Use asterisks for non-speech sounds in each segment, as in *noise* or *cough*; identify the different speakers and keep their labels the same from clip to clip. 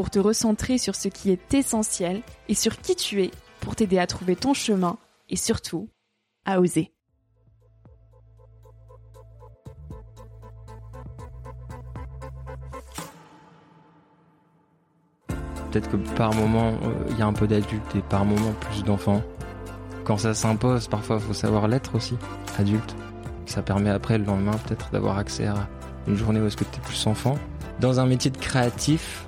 Speaker 1: pour te recentrer sur ce qui est essentiel et sur qui tu es pour t'aider à trouver ton chemin et surtout à oser.
Speaker 2: Peut-être que par moment, il y a un peu d'adultes et par moment plus d'enfants. Quand ça s'impose, parfois il faut savoir l'être aussi, adulte. Ça permet après le lendemain peut-être d'avoir accès à une journée où est-ce que tu es plus enfant. Dans un métier de créatif,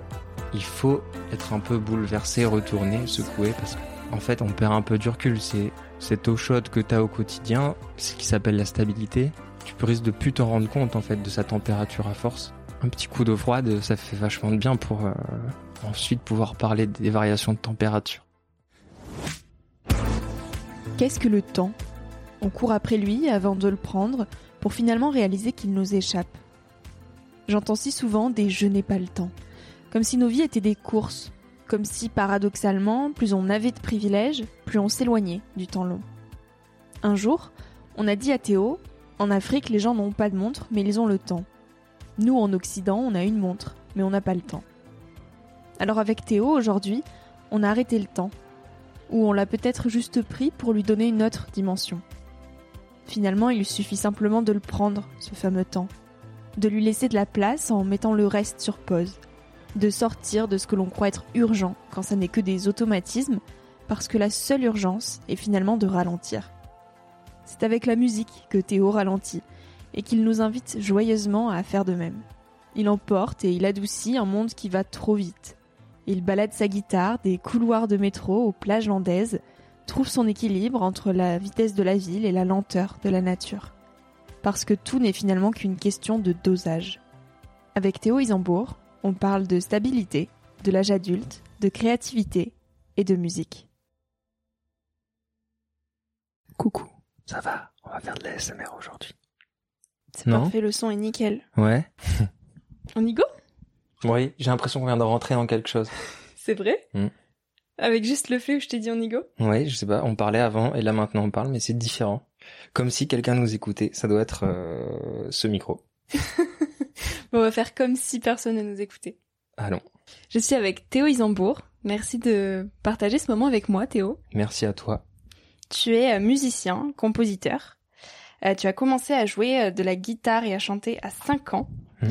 Speaker 2: il faut être un peu bouleversé, retourné, secoué, parce qu'en fait, on perd un peu du recul. C'est cette eau chaude que tu as au quotidien, ce qui s'appelle la stabilité. Tu peux risquer de plus t'en rendre compte, en fait, de sa température à force. Un petit coup d'eau froide, ça fait vachement de bien pour euh, ensuite pouvoir parler des variations de température.
Speaker 1: Qu'est-ce que le temps? On court après lui avant de le prendre pour finalement réaliser qu'il nous échappe. J'entends si souvent des je n'ai pas le temps comme si nos vies étaient des courses, comme si paradoxalement, plus on avait de privilèges, plus on s'éloignait du temps long. Un jour, on a dit à Théo, en Afrique les gens n'ont pas de montre, mais ils ont le temps. Nous, en Occident, on a une montre, mais on n'a pas le temps. Alors avec Théo, aujourd'hui, on a arrêté le temps, ou on l'a peut-être juste pris pour lui donner une autre dimension. Finalement, il suffit simplement de le prendre, ce fameux temps, de lui laisser de la place en mettant le reste sur pause, de sortir de ce que l'on croit être urgent quand ça n'est que des automatismes, parce que la seule urgence est finalement de ralentir. C'est avec la musique que Théo ralentit, et qu'il nous invite joyeusement à faire de même. Il emporte et il adoucit un monde qui va trop vite. Il balade sa guitare des couloirs de métro aux plages landaises, trouve son équilibre entre la vitesse de la ville et la lenteur de la nature. Parce que tout n'est finalement qu'une question de dosage. Avec Théo Isambourg, on parle de stabilité, de l'âge adulte, de créativité et de musique.
Speaker 2: Coucou, ça va On va faire de l'ASMR aujourd'hui.
Speaker 1: C'est parfait, le son est nickel.
Speaker 2: Ouais. *laughs*
Speaker 1: on y go?
Speaker 2: Oui, j'ai l'impression qu'on vient de rentrer dans quelque chose. *laughs*
Speaker 1: C'est vrai?
Speaker 2: Hmm.
Speaker 1: Avec juste le fait où je t'ai dit on y go?
Speaker 2: Oui, je sais pas, on parlait avant et là maintenant on parle, mais c'est différent. Comme si quelqu'un nous écoutait. Ça doit être euh, ce micro. *laughs*
Speaker 1: on va faire comme si personne ne nous écoutait.
Speaker 2: Allons.
Speaker 1: Je suis avec Théo Isambourg. Merci de partager ce moment avec moi, Théo.
Speaker 2: Merci à toi.
Speaker 1: Tu es euh, musicien, compositeur. Euh, tu as commencé à jouer euh, de la guitare et à chanter à 5 ans. Mmh.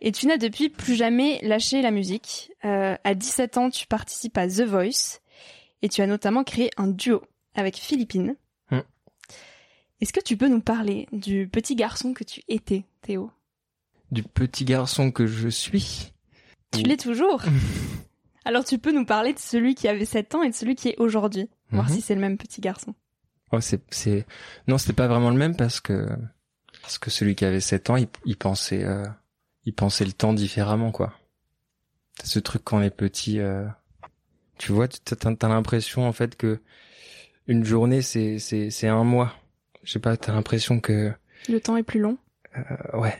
Speaker 1: Et tu n'as depuis plus jamais lâché la musique. à 17 ans, tu participes à The Voice. Et tu as notamment créé un duo avec Philippine. Est-ce que tu peux nous parler du petit garçon que tu étais, Théo?
Speaker 2: Du petit garçon que je suis?
Speaker 1: Tu l'es toujours? *laughs* Alors tu peux nous parler de celui qui avait 7 ans et de celui qui est aujourd'hui, voir
Speaker 2: Mhm.
Speaker 1: si c'est le même petit garçon.
Speaker 2: Oh, c'est, c'est, non, c'était pas vraiment le même parce que, parce que celui qui avait 7 ans, il, il pensait, euh, il pensait le temps différemment, quoi. Ce truc quand on est petit, euh, tu vois, tu- t'as, t'as l'impression, en fait, que une journée, c'est, c'est, c'est un mois. Je sais pas, t'as l'impression que,
Speaker 1: Le temps est plus long.
Speaker 2: euh, ouais,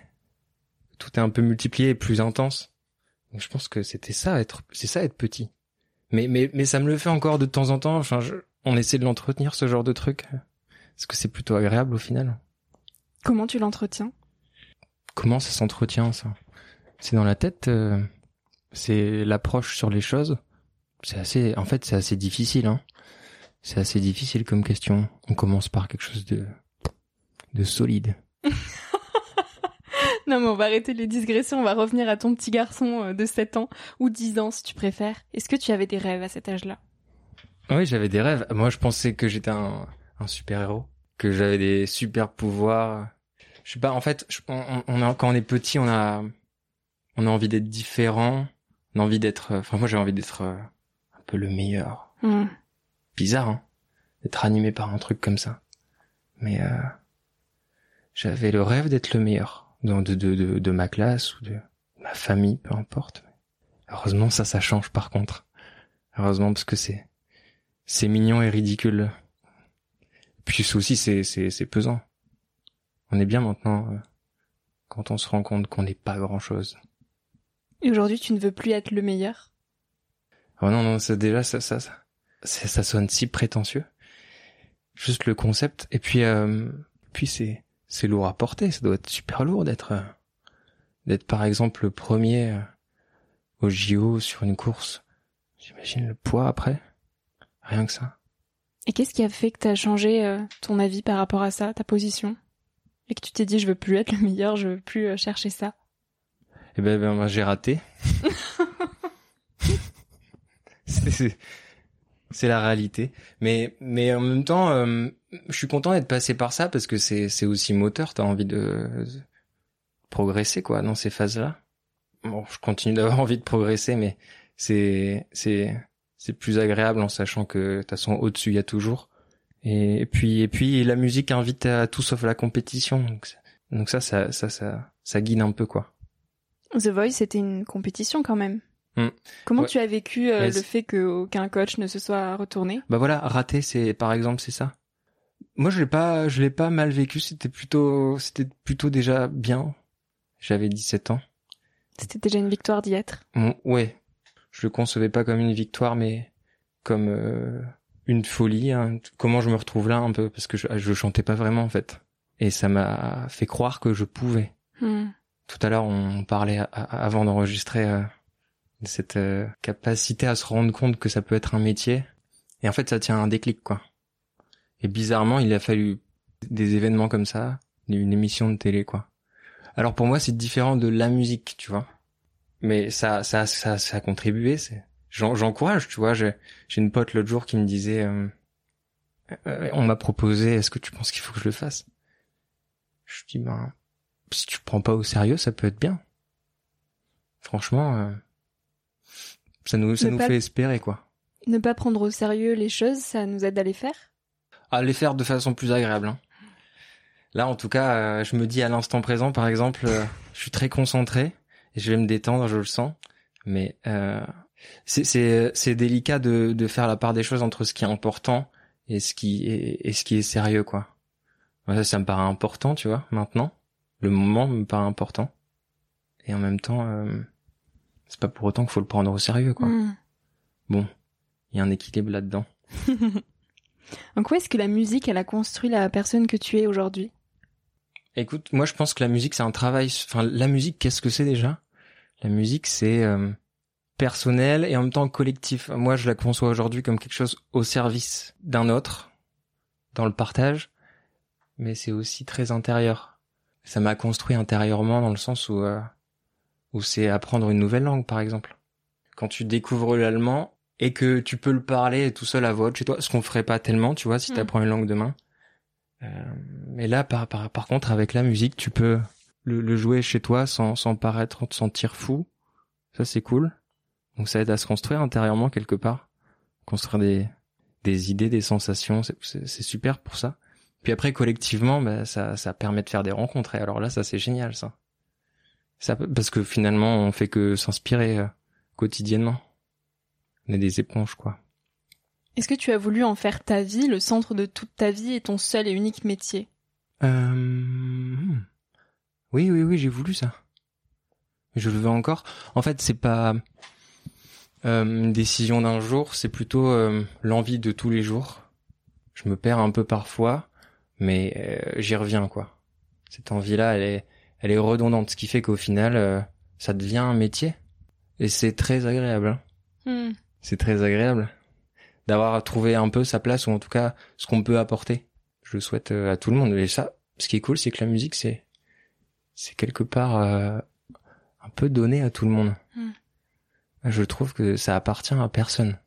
Speaker 2: tout est un peu multiplié et plus intense. Donc je pense que c'était ça, être, c'est ça, être petit. Mais, mais, mais ça me le fait encore de temps en temps. Enfin, je- on essaie de l'entretenir, ce genre de truc. Parce que c'est plutôt agréable au final?
Speaker 1: Comment tu l'entretiens?
Speaker 2: Comment ça s'entretient, ça? C'est dans la tête, euh, c'est l'approche sur les choses. C'est assez, en fait, c'est assez difficile, hein. C'est assez difficile comme question. On commence par quelque chose de, de solide. *laughs*
Speaker 1: Non mais on va arrêter les digressions, on va revenir à ton petit garçon euh, de 7 ans ou 10 ans si tu préfères. Est-ce que tu avais des rêves à cet âge-là?
Speaker 2: Oui, j'avais des rêves. Moi, je pensais que j'étais un, un super héros, que j'avais des super pouvoirs. Je sais pas. En fait, je- on, on a, quand on est petit, on a, on a envie d'être différent. On a envie d'être. Enfin, moi, j'ai envie d'être euh, un peu le meilleur.
Speaker 1: Hmm.
Speaker 2: Bizarre, hein, d'être animé par un truc comme ça. Mais euh, j'avais le rêve d'être le meilleur de, de, de, ma classe ou de ma famille, peu importe. Heureusement, ça, ça change par contre. Heureusement, parce que c'est c'est mignon et ridicule. Puis aussi c'est c'est c'est pesant. On est bien maintenant euh, quand on se rend compte qu'on n'est pas grand chose.
Speaker 1: Et aujourd'hui tu ne veux plus être le meilleur?
Speaker 2: Oh non non, ça déjà ça ça ça, ça, ça sonne si prétentieux. Juste le concept et puis euh, puis c'est c'est lourd à porter, ça doit être super lourd d'être euh, d'être par exemple le premier euh, au JO sur une course. J'imagine le poids après. Rien que ça.
Speaker 1: Et qu'est-ce qui a fait que tu as changé euh, ton avis par rapport à ça, ta position? Et que tu t'es dit je veux plus être le meilleur, je veux plus chercher ça?
Speaker 2: Eh ben, ben, ben, j'ai raté. *laughs* *laughs* c'est, c'est- la réalité. Mais, mais en même temps, euh, je suis content d'être passé par ça parce que c'est, c'est aussi moteur. T'as envie de progresser, quoi, dans ces phases-là. Bon, je continue d'avoir *laughs* envie de progresser, mais c'est, c'est, c'est plus agréable en sachant que de toute façon au-dessus il y a toujours. Et, puis, et puis la musique invite à tout sauf la compétition. Donc ça, ça, ça, ça, ça guide un peu, quoi.
Speaker 1: The Voice c'était une compétition quand même.
Speaker 2: Hmm.
Speaker 1: Comment
Speaker 2: Ouais.
Speaker 1: tu as vécu euh, le fait qu'aucun coach ne se soit retourné?
Speaker 2: Bah voilà, rater, c'est par exemple, c'est ça. Moi, je l'ai pas, je l'ai pas mal vécu. C'était plutôt, c'était plutôt déjà bien. J'avais 17 ans.
Speaker 1: C'était déjà une victoire d'y être?
Speaker 2: Bon, ouais, je le concevais pas comme une victoire, mais comme euh, une folie. hein. Comment je me retrouve là un peu parce que je, je chantais pas vraiment en fait, et ça m'a fait croire que je pouvais.
Speaker 1: Hmm.
Speaker 2: Tout à l'heure, on parlait avant d'enregistrer euh, cette euh, capacité à se rendre compte que ça peut être un métier. Et en fait, ça tient à un déclic, quoi. Et bizarrement, il a fallu des événements comme ça, une émission de télé, quoi. Alors pour moi, c'est différent de la musique, tu vois. Mais ça, ça, ça, ça a contribué. J'encourage, tu vois. J'ai, une pote l'autre jour qui me disait, euh, euh, on m'a proposé, est-ce que tu penses qu'il faut que je le fasse? Je dis, ben, si tu prends pas au sérieux, ça peut être bien. Franchement, euh, ça nous, ça
Speaker 1: Ne
Speaker 2: nous
Speaker 1: pas-
Speaker 2: fait espérer, quoi.
Speaker 1: Ne pas prendre au sérieux les choses, ça nous aide à les faire?
Speaker 2: À les faire de façon plus agréable. hein. Là, en tout cas, euh, je me dis à l'instant présent, par exemple, euh, je suis très concentré et je vais me détendre, je le sens. Mais euh, c'est c'est c'est délicat de de faire la part des choses entre ce qui est important et ce qui est et ce qui est sérieux, quoi. Moi, ça, ça me paraît important, tu vois. Maintenant, le moment me paraît important et en même temps, euh, c'est pas pour autant qu'il faut le prendre au sérieux, quoi.
Speaker 1: Hmm.
Speaker 2: Bon, il y a un équilibre là-dedans. *laughs*
Speaker 1: En quoi est-ce que la musique, elle a construit la personne que tu es aujourd'hui?
Speaker 2: Écoute, moi je pense que la musique c'est un travail. Enfin, la musique, qu'est-ce que c'est déjà? La musique c'est euh, personnel et en même temps collectif. Moi, je la conçois aujourd'hui comme quelque chose au service d'un autre, dans le partage, mais c'est aussi très intérieur. Ça m'a construit intérieurement dans le sens où euh, où c'est apprendre une nouvelle langue, par exemple. Quand tu découvres l'allemand, et que tu peux le parler tout seul à voix haute chez toi, ce qu'on ferait pas tellement, tu vois, si
Speaker 1: Mm.
Speaker 2: t'apprends une langue demain. Euh, mais là, par, par, par contre, avec la musique, tu peux le, le jouer chez toi sans, sans paraître, te sentir fou. Ça, c'est cool. Donc, ça aide à se construire intérieurement quelque part. Construire des, des idées, des sensations. C'est super pour ça. Puis après, collectivement, bah, ça, ça permet de faire des rencontres. Et alors là, ça, c'est génial, ça. Ça. Parce que finalement, on fait que s'inspirer euh, quotidiennement. On est des éponges, quoi.
Speaker 1: Est-ce que tu as voulu en faire ta vie, le centre de toute ta vie et ton seul et unique métier?
Speaker 2: Euh... hmm. Oui, oui, oui, j'ai voulu ça. Je le veux encore. En fait, c'est pas euh, une décision d'un jour, c'est plutôt euh, l'envie de tous les jours. Je me perds un peu parfois, mais j'y reviens quoi. Cette envie-là, elle est, elle est redondante, ce qui fait qu'au final, euh, ça devient un métier. Et c'est très agréable. hein.
Speaker 1: Hmm.
Speaker 2: C'est très agréable d'avoir trouvé un peu sa place ou en tout cas ce qu'on peut apporter. Je le souhaite euh, à tout le monde. Et ça, ce qui est cool, c'est que la musique, c'est c'est quelque part euh, un peu donné à tout le monde.
Speaker 1: Mm.
Speaker 2: Je trouve que ça appartient à personne.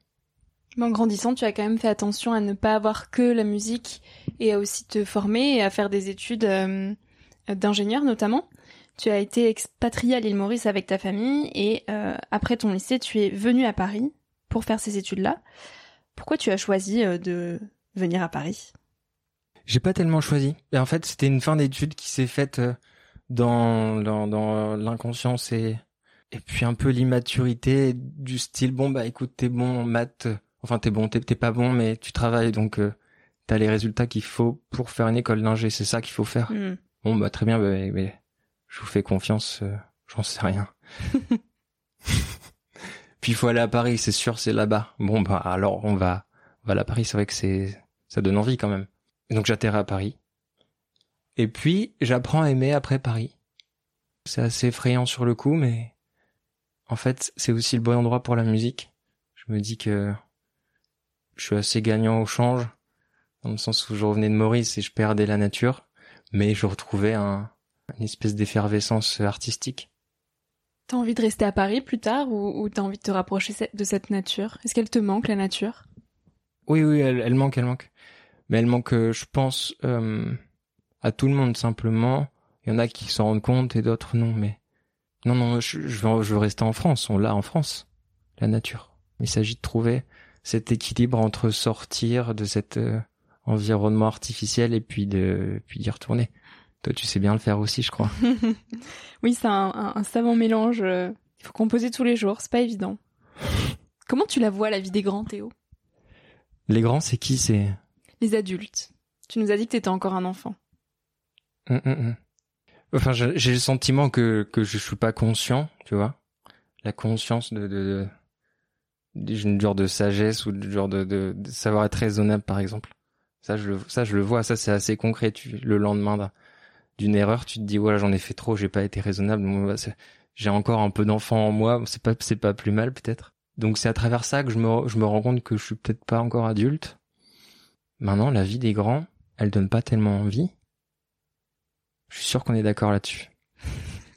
Speaker 1: Mais en grandissant, tu as quand même fait attention à ne pas avoir que la musique et à aussi te former et à faire des études euh, d'ingénieur notamment. Tu as été expatrié à l'île Maurice avec ta famille et euh, après ton lycée, tu es venu à Paris pour faire ces études-là. Pourquoi tu as choisi euh, de venir à Paris?
Speaker 2: J'ai pas tellement choisi. Et en fait, c'était une fin d'études qui s'est faite euh, dans dans, dans l'inconscience et et puis un peu l'immaturité du style bon bah écoute t'es bon en maths, enfin t'es bon t'es pas bon mais tu travailles donc euh, t'as les résultats qu'il faut pour faire une école d'ingé c'est ça qu'il faut faire.
Speaker 1: Hmm.
Speaker 2: Bon bah très bien bah, mais je vous fais confiance euh, j'en sais rien. *laughs* Puis il faut aller à Paris c'est sûr c'est là-bas. Bon bah alors on va on va aller à Paris c'est vrai que c'est ça donne envie quand même. Et donc j'atterris à Paris. Et puis j'apprends à aimer après Paris. C'est assez effrayant sur le coup, mais en fait c'est aussi le bon endroit pour la musique. Je me dis que je suis assez gagnant au change, dans le sens où je revenais de Maurice et je perdais la nature, mais je retrouvais un, une espèce d'effervescence artistique.
Speaker 1: T'as envie de rester à Paris plus tard ou, ou t'as envie de te rapprocher de cette nature? Est-ce qu'elle te manque la nature?
Speaker 2: Oui, oui, elle, elle manque, elle manque. Mais elle manque, euh, je pense, euh, à tout le monde simplement. Il y en a qui s'en rendent compte et d'autres non. Mais non, non, je, je, veux, je veux rester en France. On l'a en France, la nature. Il s'agit de trouver cet équilibre entre sortir de cet euh, environnement artificiel et puis de puis d'y retourner. Toi, tu sais bien le faire aussi, je crois. *laughs*
Speaker 1: Oui, c'est un, un- un savant mélange. euh, Il faut composer tous les jours, c'est pas évident. Comment tu la vois la vie des grands, Théo?
Speaker 2: Les grands, c'est qui? C'est
Speaker 1: Les adultes. Tu nous as dit que t'étais encore un enfant.
Speaker 2: Hum, hum. Enfin, j'ai le sentiment que que je suis pas conscient, tu vois. La conscience de de, de d'une genre de sagesse ou du genre de, de, de savoir être raisonnable, par exemple. Ça, je le ça je le vois. Ça, c'est assez concret. Tu le lendemain d'un- d'une erreur, tu te dis voilà, j'en ai fait trop, j'ai pas été raisonnable. Bah, j'ai encore un peu d'enfant en moi. C'est pas c'est pas plus mal peut-être. Donc c'est à travers ça que je me je me rends compte que je suis peut-être pas encore adulte. Maintenant, la vie des grands, elle donne pas tellement envie. Je suis sûr qu'on est d'accord là-dessus.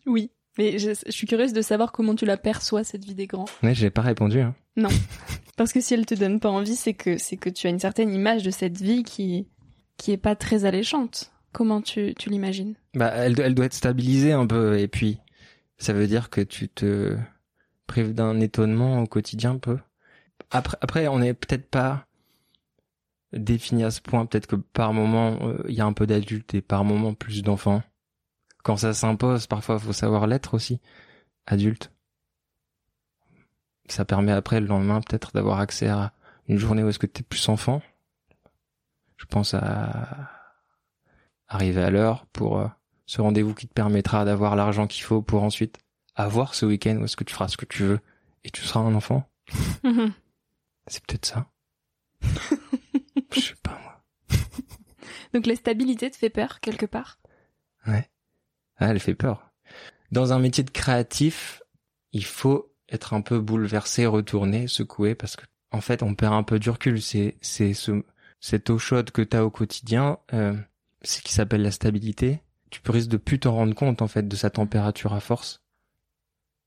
Speaker 1: Oui. Mais je, je suis curieuse de savoir comment tu la perçois, cette vie des grands.
Speaker 2: Ouais, j'ai pas répondu. Hein. *laughs*
Speaker 1: Parce que si elle te donne pas envie, c'est que, c'est que tu as une certaine image de cette vie qui, qui est pas très alléchante. Comment tu, tu l'imagines?
Speaker 2: Bah, elle, elle doit être stabilisée un peu, et puis ça veut dire que tu te prives d'un étonnement au quotidien un peu. Après, après, on n'est peut-être pas défini à ce point. Peut-être que par moment, euh, il y a un peu d'adultes et par moment plus d'enfants. Quand ça s'impose, parfois, faut savoir l'être aussi, adulte. Ça permet après le lendemain peut-être d'avoir accès à une journée où est-ce que t'es plus enfant. Je pense à arriver à l'heure pour euh, ce rendez-vous qui te permettra d'avoir l'argent qu'il faut pour ensuite avoir ce week-end où est-ce que tu feras ce que tu veux et tu seras un enfant. *laughs* C'est peut-être ça. *laughs* Je sais pas moi.
Speaker 1: Donc la stabilité te fait peur, quelque part?
Speaker 2: Ouais. Ah, elle fait peur. Dans un métier de créatif, il faut être un peu bouleversé, retourné, secoué, parce que en fait, on perd un peu du recul. C'est c'est ce cette eau chaude que t'as au quotidien, euh, c'est qui s'appelle la stabilité. Tu peux risques de plus t'en rendre compte en fait de sa température à force.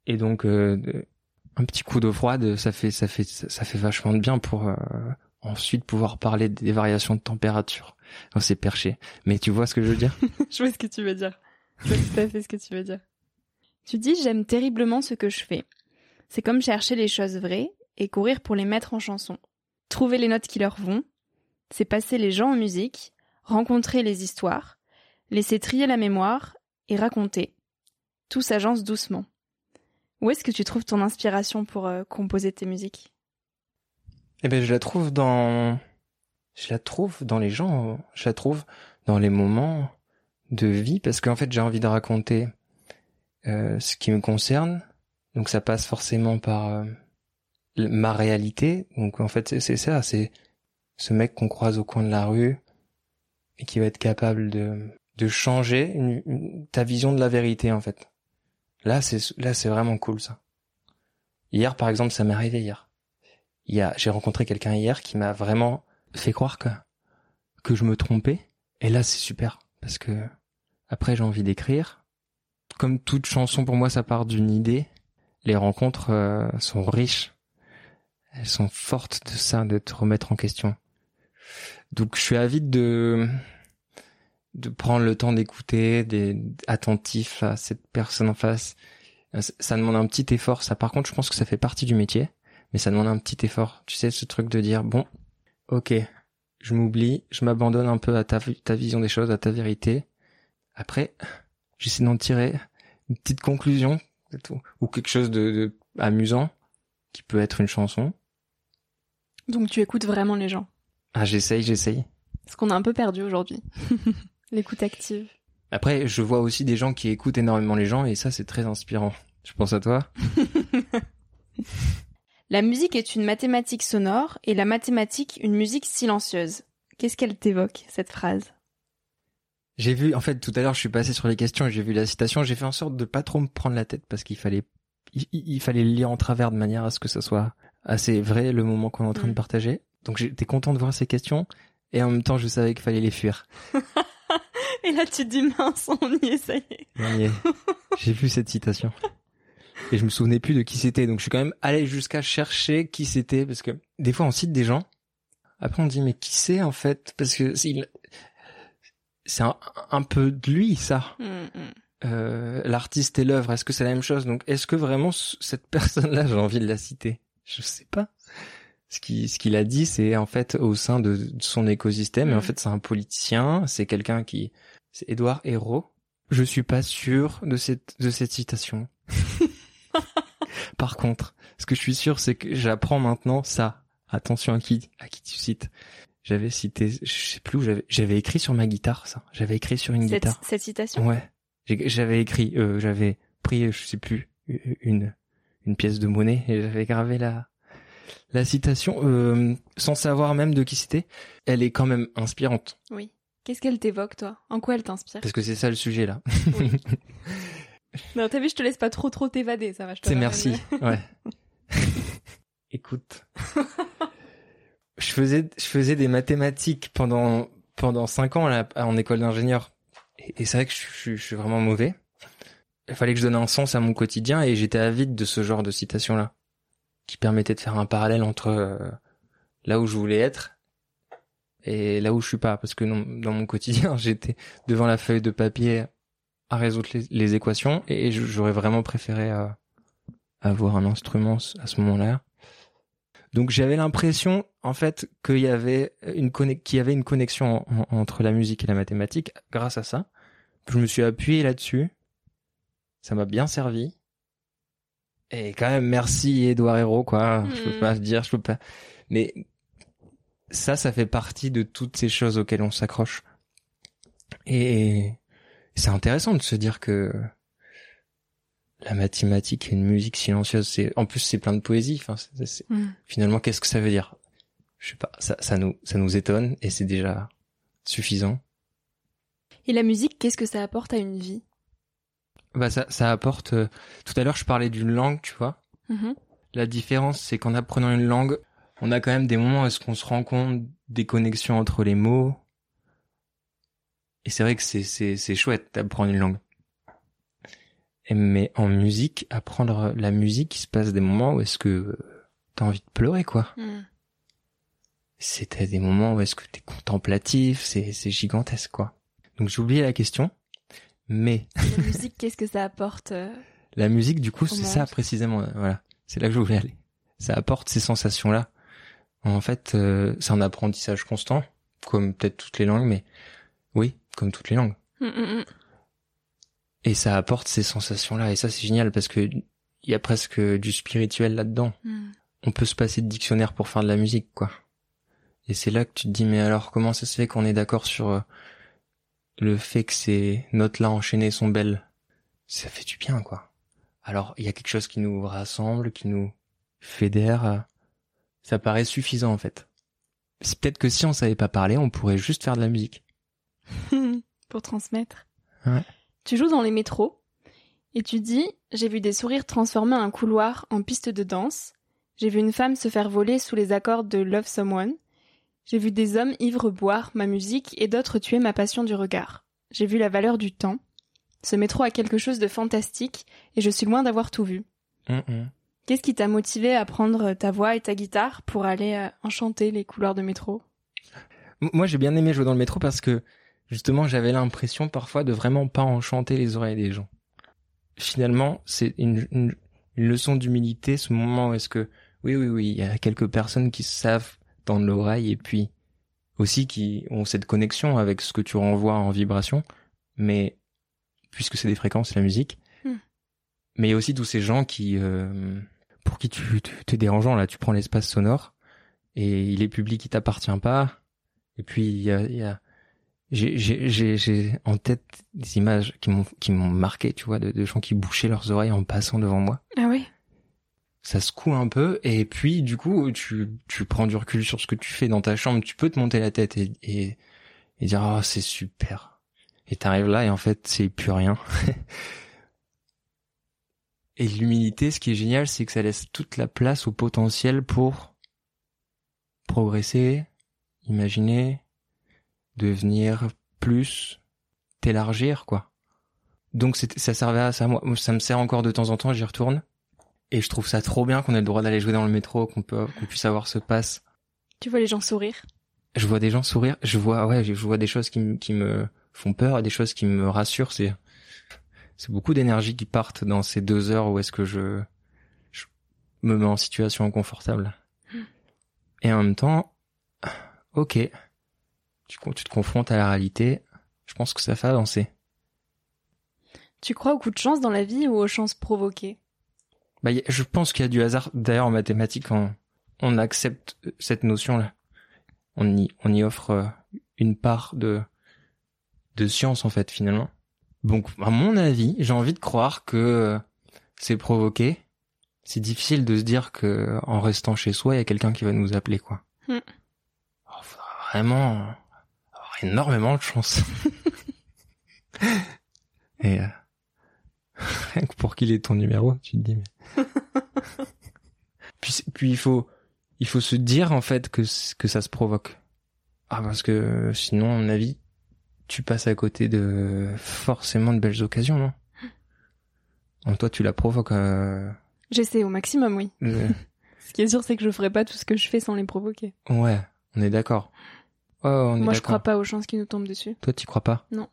Speaker 2: Et donc, euh, un petit coup d'eau froide, ça fait ça fait ça fait vachement de bien pour euh, ensuite pouvoir parler des variations de température. On s'est perché. Mais tu vois ce que je veux dire? *laughs*
Speaker 1: Je vois ce que tu veux dire. Je vois tout à fait ce que tu veux dire. Tu dis j'aime terriblement ce que je fais. C'est comme chercher les choses vraies et courir pour les mettre en chanson. Trouver les notes qui leur vont, c'est passer les gens en musique, rencontrer les histoires, laisser trier la mémoire et raconter. Tout s'agence doucement. Où est-ce que tu trouves ton inspiration pour euh, composer tes musiques?
Speaker 2: Eh ben, je la trouve dans, je la trouve dans les gens. Je la trouve dans les moments de vie parce qu'en fait, j'ai envie de raconter euh, ce qui me concerne. Donc, ça passe forcément par euh, ma réalité. Donc, en fait, c'est ça. C'est ce mec qu'on croise au coin de la rue et qui va être capable de de changer ta vision de la vérité en fait. Là, c'est là, c'est vraiment cool ça. Hier, par exemple, ça m'est arrivé hier. A, j'ai rencontré quelqu'un hier qui m'a vraiment fait croire que que je me trompais. Et là, c'est super parce que après, j'ai envie d'écrire. Comme toute chanson pour moi, ça part d'une idée. Les rencontres euh, sont riches. Elles sont fortes de ça, de te remettre en question. Donc, je suis avide de de prendre le temps d'écouter, d'être attentif à cette personne en face. Euh, ça demande un petit effort. Ça, par contre, je pense que ça fait partie du métier, mais ça demande un petit effort. Tu sais, ce truc de dire bon, ok, je m'oublie, je m'abandonne un peu à ta, ta vision des choses, à ta vérité. Après, j'essaie d'en tirer une petite conclusion ou quelque chose de, de amusant qui peut être une chanson.
Speaker 1: Donc tu écoutes vraiment les gens.
Speaker 2: Ah, j'essaye, j'essaye.
Speaker 1: Ce qu'on a un peu perdu aujourd'hui. *laughs* L'écoute active.
Speaker 2: Après, je vois aussi des gens qui écoutent énormément les gens et ça, c'est très inspirant. Je pense à toi. *laughs*
Speaker 1: la musique est une mathématique sonore et la mathématique une musique silencieuse. Qu'est-ce qu'elle t'évoque, cette phrase?
Speaker 2: J'ai vu, en fait, tout à l'heure, je suis passé sur les questions et j'ai vu la citation. J'ai fait en sorte de pas trop me prendre la tête parce qu'il fallait, il, fallait le lire en travers de manière à ce que ça soit assez vrai le moment qu'on est en train de mm. partager. Donc j'étais content de voir ces questions et en même temps, je savais qu'il fallait les fuir. *laughs*
Speaker 1: Et là, tu te dis, mince, on y est, ça y est. *laughs*
Speaker 2: J'ai vu cette citation. Et je me souvenais plus de qui c'était. Donc, je suis quand même allé jusqu'à chercher qui c'était. Parce que des fois, on cite des gens. Après, on dit, mais qui c'est, en fait? Parce que c'est un, un, peu de lui, ça. Mm, mm. Euh, l'artiste et l'œuvre, est-ce que c'est la même chose? Donc, est-ce que vraiment cette personne-là, j'ai envie de la citer? Je sais pas ce qu'il ce qu'il a dit, c'est en fait au sein de, son écosystème. Et en mm. fait, c'est un politicien, c'est quelqu'un qui, c'est Édouard Hérault. Je suis pas sûr de cette de cette citation. *laughs* Par contre, ce que je suis sûr, c'est que j'apprends maintenant ça. Attention à qui à qui tu cites. J'avais cité, je sais plus où j'avais j'avais écrit sur ma guitare ça. J'avais écrit sur une guitare.
Speaker 1: Cette citation?
Speaker 2: Ouais. J'avais écrit, euh, j'avais pris, je sais plus, une une pièce de monnaie et j'avais gravé la la citation, euh, sans savoir même de qui c'était, elle est quand même inspirante.
Speaker 1: Oui. Qu'est-ce qu'elle t'évoque, toi? En quoi elle t'inspire?
Speaker 2: Parce que c'est ça le sujet, là. Oui. *laughs*
Speaker 1: non, t'as vu, je te laisse pas trop trop t'évader, ça va, je te
Speaker 2: C'est merci, ouais. *laughs* Écoute. *laughs* je faisais, je faisais des mathématiques pendant, pendant cinq ans là, en école d'ingénieur. Et, c'est vrai que je, je, suis vraiment mauvais. Il fallait que je donne un sens à mon quotidien et j'étais avide de ce genre de citation-là qui permettait de faire un parallèle entre euh, là où je voulais être et là où je suis pas parce que dans mon quotidien *laughs* j'étais devant la feuille de papier à résoudre les, équations et j'aurais vraiment préféré euh, avoir un instrument à ce moment-là donc j'avais l'impression en fait qu'il y avait une qu'il y avait une connexion entre la musique et la mathématique grâce à ça je me suis appuyé là-dessus ça m'a bien servi et quand même, merci Edouard Hérault, quoi. Je peux hmm. pas dire, je peux pas. Mais ça, ça fait partie de toutes ces choses auxquelles on s'accroche. Et c'est intéressant de se dire que la mathématique et une musique silencieuse, c'est en plus c'est plein de poésie. Enfin, hmm. finalement, qu'est-ce que ça veut dire? Je sais pas. Ça, ça nous, ça nous étonne et c'est déjà suffisant.
Speaker 1: Et la musique, qu'est-ce que ça apporte à une vie?
Speaker 2: Bah ça, ça apporte. Euh, tout à l'heure, je parlais d'une langue, tu vois. Mm-hmm. La différence, c'est qu'en apprenant une langue, on a quand même des moments où est-ce qu'on se rend compte des connexions entre les mots. Et c'est vrai que c'est c'est c'est chouette d'apprendre une langue. Mais en musique, apprendre la musique, il se passe des moments où est-ce que t'as envie de pleurer, quoi.
Speaker 1: Hmm.
Speaker 2: C'était des moments où est-ce que t'es contemplatif, c'est, c'est gigantesque, quoi. Donc j'ai oublié la question, mais
Speaker 1: La musique, qu'est-ce que ça apporte euh, *laughs*
Speaker 2: la musique, du coup, c'est ça précisément, euh, voilà. C'est là que je voulais aller. Ça apporte ces sensations-là. En fait, euh, c'est un apprentissage constant, comme peut-être toutes les langues, mais oui, comme toutes les langues.
Speaker 1: hmm, hmm, hmm.
Speaker 2: Et ça apporte ces sensations-là, et ça c'est génial parce que il y a presque du spirituel là-dedans.
Speaker 1: Hmm.
Speaker 2: on peut se passer de dictionnaire pour faire de la musique, quoi. Et c'est là que tu te dis, mais alors comment ça se fait qu'on est d'accord sur euh, le fait que ces notes-là enchaînées sont belles? Ça fait du bien, quoi. Alors, il y a quelque chose qui nous rassemble, qui nous fédère. euh, Ça paraît suffisant, en fait. C'est peut-être que si on savait pas parler, on pourrait juste faire de la musique. *laughs*
Speaker 1: Pour transmettre.
Speaker 2: Ouais.
Speaker 1: Tu joues dans les métros et tu dis J'ai vu des sourires transformer un couloir en piste de danse. J'ai vu une femme se faire voler sous les accords de Love Someone. J'ai vu des hommes ivres boire ma musique et d'autres tuer ma passion du regard. J'ai vu la valeur du temps. Ce métro a quelque chose de fantastique et je suis loin d'avoir tout vu. Qu'est-ce qui t'a motivé à prendre ta voix et ta guitare pour aller euh, enchanter les couloirs de métro?
Speaker 2: Moi, j'ai bien aimé jouer dans le métro parce que justement, j'avais l'impression parfois de vraiment pas enchanter les oreilles des gens. Finalement, c'est une, une, une leçon d'humilité, ce moment où est-ce que, oui, oui, oui, il y a quelques personnes qui savent dans l'oreille et puis aussi qui ont cette connexion avec ce que tu renvoies en vibration, mais puisque c'est des fréquences, la musique.
Speaker 1: Hmm.
Speaker 2: Mais il y a aussi tous ces gens qui, euh, pour qui tu, tu t'es dérangeant là, tu prends l'espace sonore et il est public, il t'appartient pas. Et puis il y a, il y a j'ai j'ai j'ai j'ai en tête des images qui m'ont qui m'ont marqué, tu vois, de, de gens qui bouchaient leurs oreilles en passant devant moi.
Speaker 1: Ah oui
Speaker 2: Ça secoue un peu et puis du coup tu tu prends du recul sur ce que tu fais dans ta chambre, tu peux te monter la tête et et, et dire ah c'est super. Et t'arrives là et en fait c'est plus rien. *laughs* et l'humilité, ce qui est génial, c'est que ça laisse toute la place au potentiel pour progresser, imaginer, devenir plus, t'élargir, quoi. Donc ça servait à ça. Moi, ça me sert encore de temps en temps, j'y retourne. Et je trouve ça trop bien qu'on ait le droit d'aller jouer dans le métro, qu'on peut, qu'on puisse avoir ce passe.
Speaker 1: Tu vois les gens sourire?
Speaker 2: Je vois des gens sourire, je vois, ouais, je vois des choses qui, me- qui me font peur et des choses qui me rassurent. C'est, c'est beaucoup d'énergie qui partent dans ces deux heures où est-ce que je, je me mets en situation inconfortable. Et en même temps, ok, tu, tu te confrontes à la réalité. Je pense que ça fait avancer.
Speaker 1: Tu crois au coup de chance dans la vie ou aux chances provoquées?
Speaker 2: Bah, je pense qu'il y a du hasard. D'ailleurs, en mathématiques, on, on accepte euh, cette notion-là. On y, on y offre euh, une part de, de science, en fait, finalement. Donc, à mon avis, j'ai envie de croire que euh, c'est provoqué. C'est difficile de se dire que en restant chez soi, il y a quelqu'un qui va nous appeler, quoi.
Speaker 1: Hmm.
Speaker 2: Oh, faudra vraiment énormément de chance. *laughs* Et euh, rien *laughs* que pour qu'il ait ton numéro, tu te dis mais. *laughs* puis, puis il faut il faut se dire en fait que que ça se provoque. Ah parce que sinon à mon avis tu passes à côté de forcément de belles occasions non? Donc toi tu la provoques. Euh,
Speaker 1: J'essaie au maximum, oui.
Speaker 2: euh,
Speaker 1: Ce qui est sûr, c'est que je ferai pas tout ce que je fais sans les provoquer.
Speaker 2: ouais, on est d'accord. On est
Speaker 1: Moi, je crois pas aux chances qui nous tombent dessus.
Speaker 2: Toi t'y crois pas
Speaker 1: Non.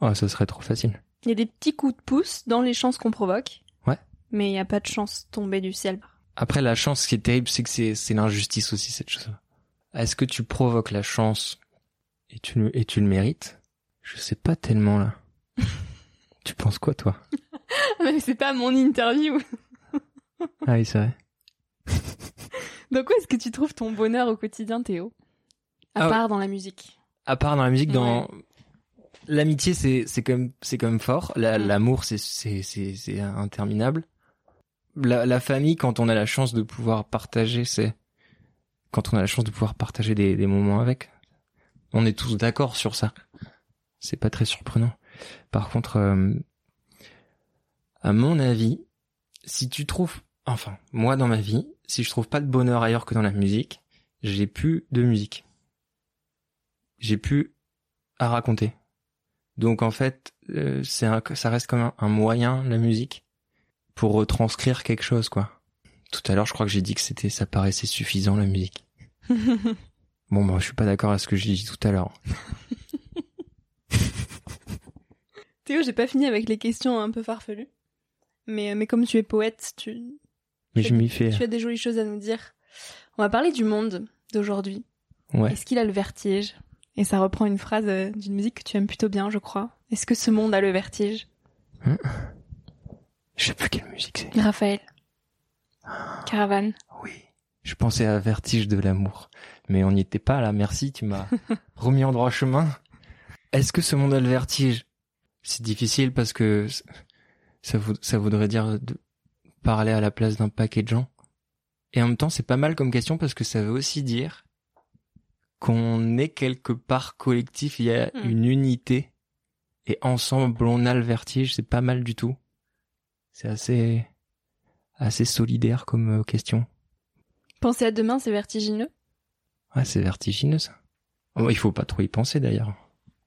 Speaker 2: Oh ça serait trop facile.
Speaker 1: Il y a des petits coups de pouce dans les chances qu'on provoque.
Speaker 2: Ouais.
Speaker 1: Mais il n'y a pas de chance tombée du ciel.
Speaker 2: Après, la chance, ce qui est terrible, c'est que c'est, l'injustice aussi, cette chose. Est-ce que tu provoques la chance et tu, le- et tu le mérites? Je sais pas tellement, là. *laughs* tu penses quoi, toi? *laughs*
Speaker 1: Mais c'est pas mon interview.
Speaker 2: Ah oui, c'est vrai. *laughs*
Speaker 1: Donc où est-ce que tu trouves ton bonheur au quotidien, Théo? À
Speaker 2: Ah
Speaker 1: part dans la musique.
Speaker 2: À part dans la musique, dans... L'amitié, c'est, c'est quand même, c'est quand même fort. La-
Speaker 1: Mm.
Speaker 2: L'amour, c'est, c'est, c'est, c'est interminable. La, la famille, quand on a la chance de pouvoir partager, c'est, quand on a la chance de pouvoir partager des, des moments avec. On est tous d'accord sur ça. C'est pas très surprenant. Par contre, euh, à mon avis, si tu trouves, enfin, moi dans ma vie, si je trouve pas de bonheur ailleurs que dans la musique, j'ai plus de musique. J'ai plus à raconter. Donc en fait, euh, c'est un, ça reste comme un, un moyen la musique pour retranscrire quelque chose quoi. Tout à l'heure, je crois que j'ai dit que c'était ça paraissait suffisant la musique. *laughs* Bon, bah, je suis pas d'accord avec ce que j'ai dit tout à l'heure.
Speaker 1: Théo, j'ai pas fini avec les questions un peu farfelues. Mais, mais comme tu es poète, tu,
Speaker 2: Mais je m'y fais.
Speaker 1: tu as des jolies choses à nous dire. On va parler du monde d'aujourd'hui.
Speaker 2: Ouais.
Speaker 1: Est-ce qu'il a le vertige? Et ça reprend une phrase euh, d'une musique que tu aimes plutôt bien, je crois. Est-ce que ce monde a le vertige?
Speaker 2: Je sais plus quelle musique c'est.
Speaker 1: Raphaël. Caravane.
Speaker 2: Oui. Je pensais à Vertige de l'amour. Mais on n'y était pas là. Merci, tu m'as *laughs* remis en droit chemin. Est-ce que ce monde a le vertige? C'est difficile parce que ça, ça voudrait dire de parler à la place d'un paquet de gens. Et en même temps, c'est pas mal comme question parce que ça veut aussi dire qu'on est quelque part collectif, il y a
Speaker 1: Hmm.
Speaker 2: une unité. Et ensemble, on a le vertige, c'est pas mal du tout. C'est assez, assez solidaire comme euh, question.
Speaker 1: Penser à demain, c'est vertigineux?
Speaker 2: Ouais, c'est vertigineux ça. Oh, il faut pas trop y penser d'ailleurs.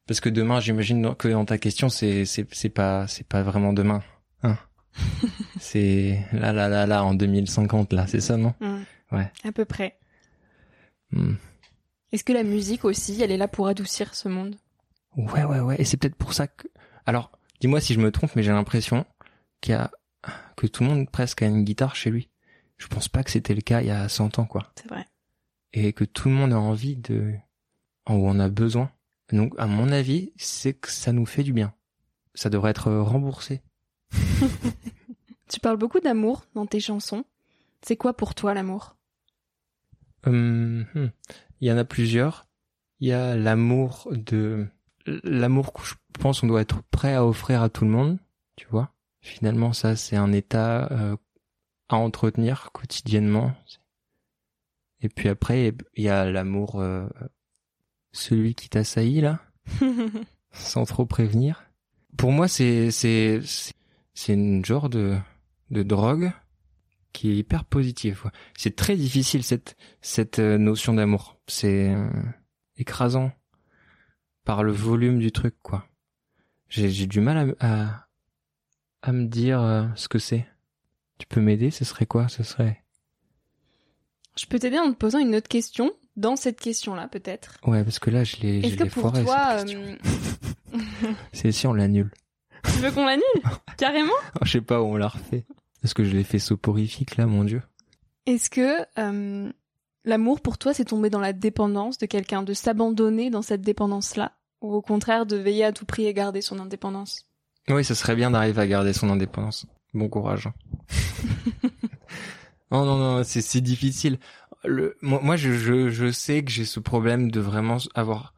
Speaker 2: Parce que demain, j'imagine que dans ta question, c'est c'est c'est pas c'est pas vraiment demain. Hein *laughs* c'est là là là là en 2050 là, c'est ça non?
Speaker 1: Hmm.
Speaker 2: Ouais.
Speaker 1: À peu près.
Speaker 2: Hmm.
Speaker 1: Est-ce que la musique aussi, elle est là pour adoucir ce monde?
Speaker 2: Ouais ouais ouais. Et c'est peut-être pour ça que. Alors, dis-moi si je me trompe, mais j'ai l'impression qu'il y a que tout le monde presque a une guitare chez lui. Je pense pas que c'était le cas il y a 100 ans quoi.
Speaker 1: C'est vrai.
Speaker 2: et que tout le monde a envie de, ou on a besoin. Donc, à mon avis, c'est que ça nous fait du bien. Ça devrait être remboursé. *laughs*
Speaker 1: Tu parles beaucoup d'amour dans tes chansons. C'est quoi pour toi l'amour?
Speaker 2: Hum, hum. Il y en a plusieurs. Il y a l'amour de, l'amour que je pense on doit être prêt à offrir à tout le monde. Tu vois. Finalement, ça, c'est un état euh, à entretenir quotidiennement. Et puis après, il y a l'amour, euh, celui qui t'assaillit là. *laughs* sans trop prévenir. Pour moi, c'est c'est c'est- c'est une genre de de drogue qui est hyper positive. quoi. C'est très difficile cette cette euh, notion d'amour. C'est euh, écrasant par le volume du truc quoi. J'ai j'ai du mal à à, à me dire euh, ce que c'est. Tu peux m'aider? Ce serait quoi? Ce serait
Speaker 1: Je peux t'aider en te posant une autre question dans cette question-là, peut-être.
Speaker 2: ouais parce que là je l'ai
Speaker 1: Est-ce
Speaker 2: je
Speaker 1: que
Speaker 2: l'ai
Speaker 1: pour
Speaker 2: foiré,
Speaker 1: toi,
Speaker 2: cette question.
Speaker 1: euh, *laughs*
Speaker 2: C'est si on l'annule.
Speaker 1: tu veux qu'on l'annule? *laughs* Carrément?
Speaker 2: Je sais pas où on l'a refait. Est-ce que je l'ai fait soporifique là, mon dieu?
Speaker 1: Est-ce que euh, l'amour pour toi, c'est tomber dans la dépendance de quelqu'un, de s'abandonner dans cette dépendance-là? Ou au contraire, de veiller à tout prix et garder son indépendance?
Speaker 2: Oui, ce serait bien d'arriver à garder son indépendance. Bon courage. *laughs* non, non, non, c'est c'est difficile. Le, moi, moi, je, je, je sais que j'ai ce problème de vraiment avoir,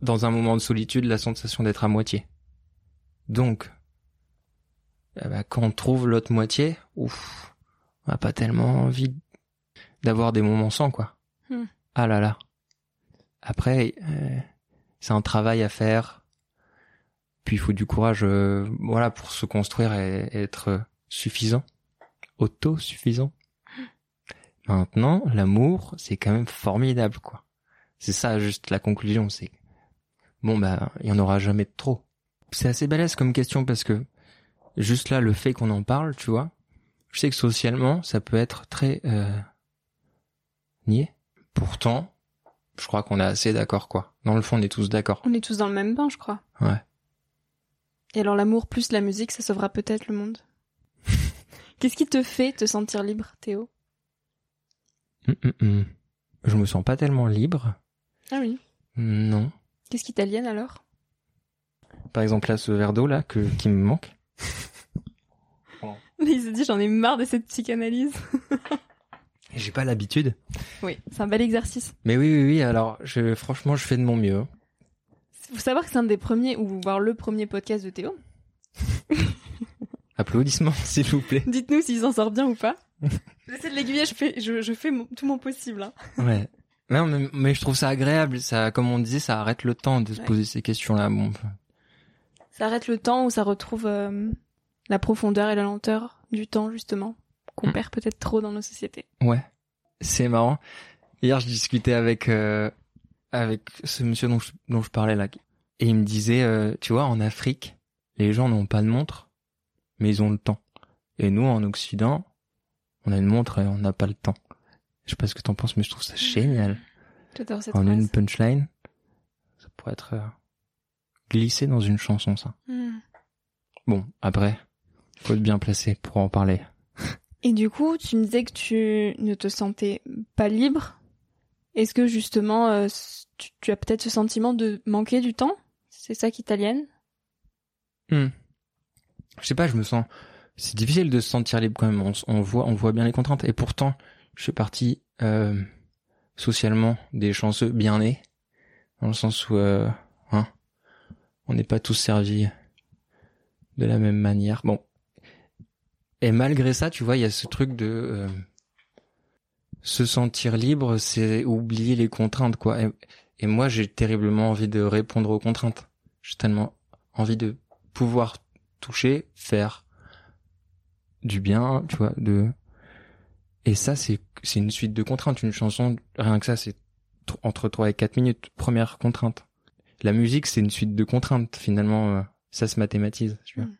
Speaker 2: dans un moment de solitude, la sensation d'être à moitié. Donc, eh ben, quand on trouve l'autre moitié, ouf, on a pas tellement envie d'avoir des moments sans, quoi.
Speaker 1: Hmm.
Speaker 2: Ah là là. Après, euh, c'est un travail à faire. Puis il faut du courage, euh, voilà, pour se construire et, et être suffisant, auto-suffisant. Maintenant, l'amour, c'est quand même formidable, quoi. C'est ça, juste la conclusion, c'est bon, bah, il y en aura jamais de trop. C'est assez balèze comme question parce que, juste là, le fait qu'on en parle, tu vois, je sais que socialement, ça peut être très, euh, nié. Pourtant, je crois qu'on est assez d'accord, quoi. Dans le fond, on est tous d'accord.
Speaker 1: On est tous dans le même bain, je crois.
Speaker 2: Ouais.
Speaker 1: Et alors l'amour plus la musique, ça sauvera peut-être le monde. *laughs* Qu'est-ce qui te fait te sentir libre, Théo?
Speaker 2: Hum, hum. Je me sens pas tellement libre.
Speaker 1: Ah oui.
Speaker 2: Non.
Speaker 1: Qu'est-ce qui t'aliène alors?
Speaker 2: Par exemple, là, ce verre d'eau, là, que, qui me manque. *laughs*
Speaker 1: Il s'est dit j'en ai marre de cette psychanalyse.
Speaker 2: J'ai pas l'habitude.
Speaker 1: Oui, c'est un bel exercice.
Speaker 2: Mais oui, oui, oui, alors, je, franchement, je fais de mon mieux.
Speaker 1: Faut savoir que c'est un des premiers, ou voire le premier podcast de Théo. *laughs*
Speaker 2: Applaudissements, *laughs* s'il vous plaît.
Speaker 1: Dites-nous s'il s'en sort bien ou pas. J'essaie de l'aiguiller, je fais, je, je fais mon- tout mon possible. hein.
Speaker 2: Ouais. Non, mais, mais je trouve ça agréable. Ça, comme on disait, ça arrête le temps de se
Speaker 1: Ouais.
Speaker 2: poser ces questions-là. Bon,
Speaker 1: Ça arrête le temps où ça retrouve euh, la profondeur et la lenteur du temps, justement, qu'on
Speaker 2: Mm.
Speaker 1: perd peut-être trop dans nos sociétés.
Speaker 2: ouais. C'est marrant. Hier, je discutais avec, euh, avec ce monsieur dont je, dont je parlais là. Et il me disait, euh, tu vois, en Afrique, les gens n'ont pas de montre, mais ils ont le temps. Et nous, en Occident, on a une montre et on n'a pas le temps. Je sais pas ce que t'en penses, mais je trouve ça génial.
Speaker 1: J'adore cette
Speaker 2: En
Speaker 1: phrase.
Speaker 2: une punchline, ça pourrait être glissé dans une chanson, ça.
Speaker 1: Hmm.
Speaker 2: Bon, après, faut être bien placé pour en parler.
Speaker 1: Et du coup, tu me disais que tu ne te sentais pas libre. Est-ce que justement, euh, tu, tu as peut-être ce sentiment de manquer du temps? C'est ça qui t'aliène?
Speaker 2: Hmm. Je sais pas, je me sens. C'est difficile de se sentir libre quand même. On, voit, on voit bien les contraintes. Et pourtant, je fais partie euh, socialement des chanceux bien nés, dans le sens où, euh, hein, on n'est pas tous servis de la même manière. Bon. Et malgré ça, tu vois, il y a ce truc de euh, se sentir libre, c'est oublier les contraintes, quoi. Et, moi, j'ai terriblement envie de répondre aux contraintes. J'ai tellement envie de pouvoir toucher, faire du bien, tu vois, de et ça c'est une suite de contraintes, une chanson rien que ça c'est tr- entre 3 et 4 minutes, première contrainte. La musique c'est une suite de contraintes finalement euh, ça se mathématise, tu vois.
Speaker 1: Mm.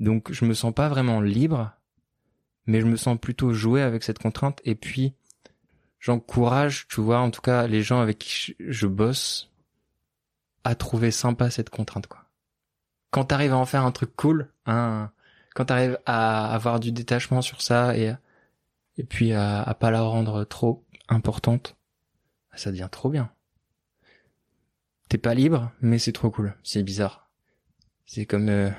Speaker 2: Donc je me sens pas vraiment libre mais je me sens plutôt jouer avec cette contrainte et puis j'encourage, tu vois, en tout cas les gens avec qui je, je bosse à trouver sympa cette contrainte quoi. Quand t'arrives à en faire un truc cool, hein, quand t'arrives à avoir du détachement sur ça et et puis à, à pas la rendre trop importante, ça devient trop bien. T'es pas libre, mais c'est trop cool. C'est bizarre. C'est comme euh,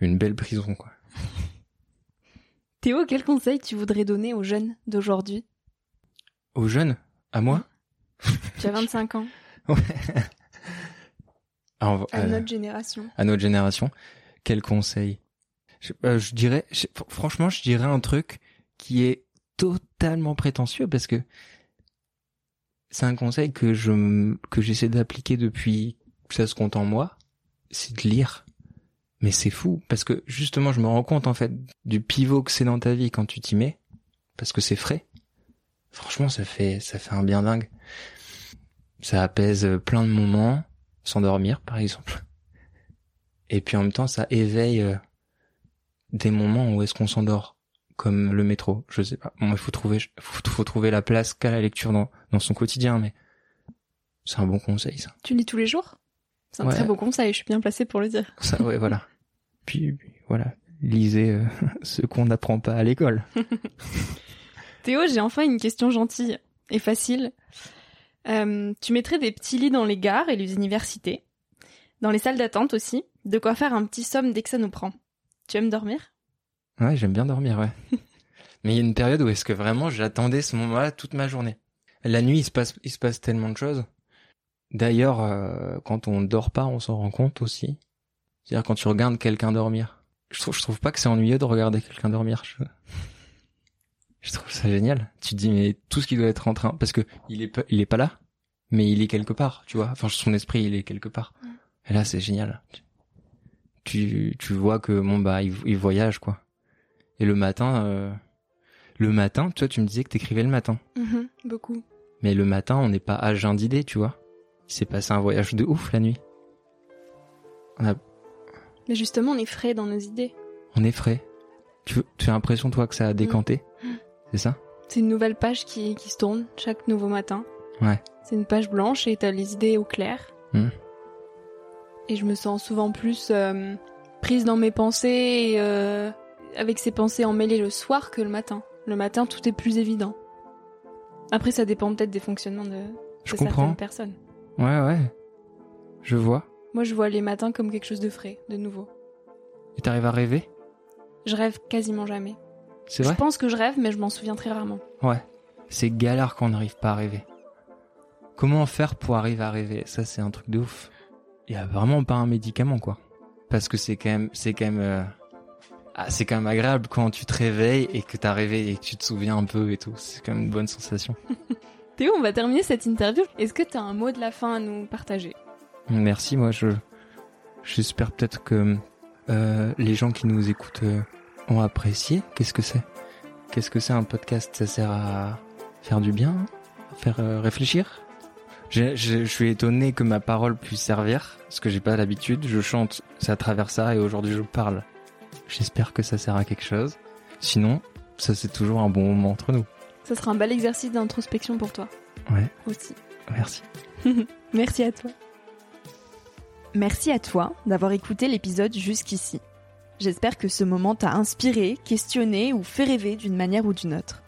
Speaker 2: une belle prison quoi. *laughs*
Speaker 1: Théo, quel conseil tu voudrais donner aux jeunes d'aujourd'hui?
Speaker 2: Aux jeunes, à moi?
Speaker 1: Tu as 25 ans, *laughs*
Speaker 2: Ouais.
Speaker 1: À
Speaker 2: euh,
Speaker 1: notre génération.
Speaker 2: à notre génération, quel conseil? Je, euh, je dirais, je- franchement, je dirais un truc qui est totalement prétentieux parce que c'est un conseil que je que j'essaie d'appliquer depuis que ça se compte en moi, c'est de lire. Mais c'est fou parce que justement, je me rends compte en fait du pivot que c'est dans ta vie quand tu t'y mets, parce que c'est frais. Franchement, ça fait ça fait un bien dingue. Ça apaise plein de moments, s'endormir par exemple. Et puis en même temps, ça éveille euh, des moments où est-ce qu'on s'endort, comme le métro. Je sais pas. Bon, il faut trouver, faut, faut trouver la place qu'a la lecture dans, dans son quotidien, mais c'est un bon conseil, ça.
Speaker 1: Tu lis tous les jours? C'est un
Speaker 2: Ouais.
Speaker 1: très beau conseil, je suis bien placée pour le dire.
Speaker 2: Ça, ouais, voilà. Puis, puis, voilà, lisez euh, *laughs* ce qu'on n'apprend pas à l'école. *laughs*
Speaker 1: Théo, j'ai enfin une question gentille et facile. Euh, tu mettrais des petits lits dans les gares et les universités, dans les salles d'attente aussi, de quoi faire un petit somme dès que ça nous prend. Tu aimes dormir?
Speaker 2: Ouais, j'aime bien dormir, ouais. *laughs* Mais il y a une période où est-ce que vraiment j'attendais ce moment-là toute ma journée. La nuit, il se passe, il se passe tellement de choses. D'ailleurs, euh, quand on dort pas, on s'en rend compte aussi. C'est-à-dire quand tu regardes quelqu'un dormir. Je trouve, je trouve pas que c'est ennuyeux de regarder quelqu'un dormir. Je... *laughs* je trouve ça génial. Tu te dis mais tout ce qui doit être en train, parce que il est pas, il est pas là, mais il est quelque part, tu vois. Enfin, son esprit, il est quelque part. Et là, c'est génial. Tu, tu vois que bon bah il, il voyage quoi. Et le matin, euh, le matin, toi tu me disais que t'écrivais le matin.
Speaker 1: Mhm, Beaucoup.
Speaker 2: Mais le matin, on n'est pas à jeun d'idées, tu vois. Il s'est passé un voyage de ouf la nuit. On, a,
Speaker 1: Mais justement, on est frais dans nos idées.
Speaker 2: on est frais. Tu, tu as l'impression, toi, que ça a décanté
Speaker 1: Mm.
Speaker 2: C'est ça
Speaker 1: C'est une nouvelle page qui, qui se tourne chaque nouveau matin.
Speaker 2: Ouais.
Speaker 1: C'est une page blanche et t'as les idées au clair.
Speaker 2: Mm.
Speaker 1: Et je me sens souvent plus euh, prise dans mes pensées et euh, avec ces pensées emmêlées le soir que le matin. Le matin, tout est plus évident. Après, ça dépend peut-être des fonctionnements de, de
Speaker 2: Je comprends.
Speaker 1: certaines personnes.
Speaker 2: Ouais, ouais. Je vois.
Speaker 1: Moi, je vois les matins comme quelque chose de frais, de nouveau.
Speaker 2: Et t'arrives à rêver?
Speaker 1: Je rêve quasiment jamais.
Speaker 2: C'est
Speaker 1: Je
Speaker 2: vrai
Speaker 1: pense que je rêve, mais je m'en souviens très rarement.
Speaker 2: Ouais. C'est galère quand on n'arrive pas à rêver. Comment faire pour arriver à rêver? Ça, c'est un truc de ouf. Il y a vraiment pas un médicament, quoi. Parce que c'est quand même, c'est quand même, euh, ah, c'est quand même agréable quand tu te réveilles et que t'as rêvé et que tu te souviens un peu et tout. C'est quand même une bonne sensation. *laughs*
Speaker 1: Théo, on va terminer cette interview. Est-ce que tu as un mot de la fin à nous partager?
Speaker 2: Merci, moi, je, j'espère peut-être que euh, les gens qui nous écoutent euh, ont apprécié. Qu'est-ce que c'est? Qu'est-ce que c'est un podcast? Ça sert à faire du bien, à faire euh, réfléchir? Je, je, je suis étonné que ma parole puisse servir, parce que j'ai pas l'habitude. Je chante, c'est à travers ça, et aujourd'hui je parle. J'espère que ça sert à quelque chose. Sinon, ça c'est toujours un bon moment entre nous.
Speaker 1: Ça sera un bel exercice d'introspection pour toi.
Speaker 2: Ouais,
Speaker 1: Aussi.
Speaker 2: merci. *laughs*
Speaker 1: Merci à toi. Merci à toi d'avoir écouté l'épisode jusqu'ici. J'espère que ce moment t'a inspiré, questionné ou fait rêver d'une manière ou d'une autre.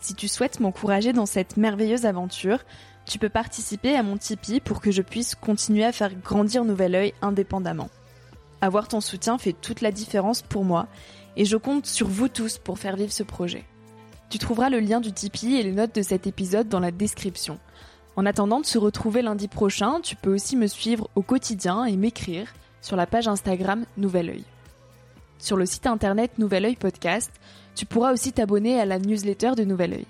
Speaker 1: Si tu souhaites m'encourager dans cette merveilleuse aventure, tu peux participer à mon Tipeee pour que je puisse continuer à faire grandir Nouvel Oeil indépendamment. Avoir ton soutien fait toute la différence pour moi et je compte sur vous tous pour faire vivre ce projet. Tu trouveras le lien du Tipeee et les notes de cet épisode dans la description. En attendant de se retrouver lundi prochain, tu peux aussi me suivre au quotidien et m'écrire sur la page Instagram Nouvel Oeil. Sur le site internet Nouvel Oeil Podcast, tu pourras aussi t'abonner à la newsletter de Nouvel Oeil.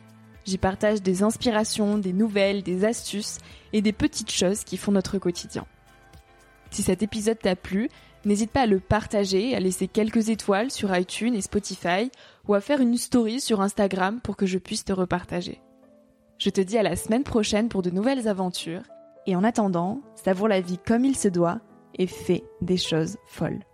Speaker 1: J'y partage des inspirations, des nouvelles, des astuces et des petites choses qui font notre quotidien. Si cet épisode t'a plu, n'hésite pas à le partager, à laisser quelques étoiles sur iTunes et Spotify ou à faire une story sur Instagram pour que je puisse te repartager. Je te dis à la semaine prochaine pour de nouvelles aventures et en attendant, savoure la vie comme il se doit et fais des choses folles.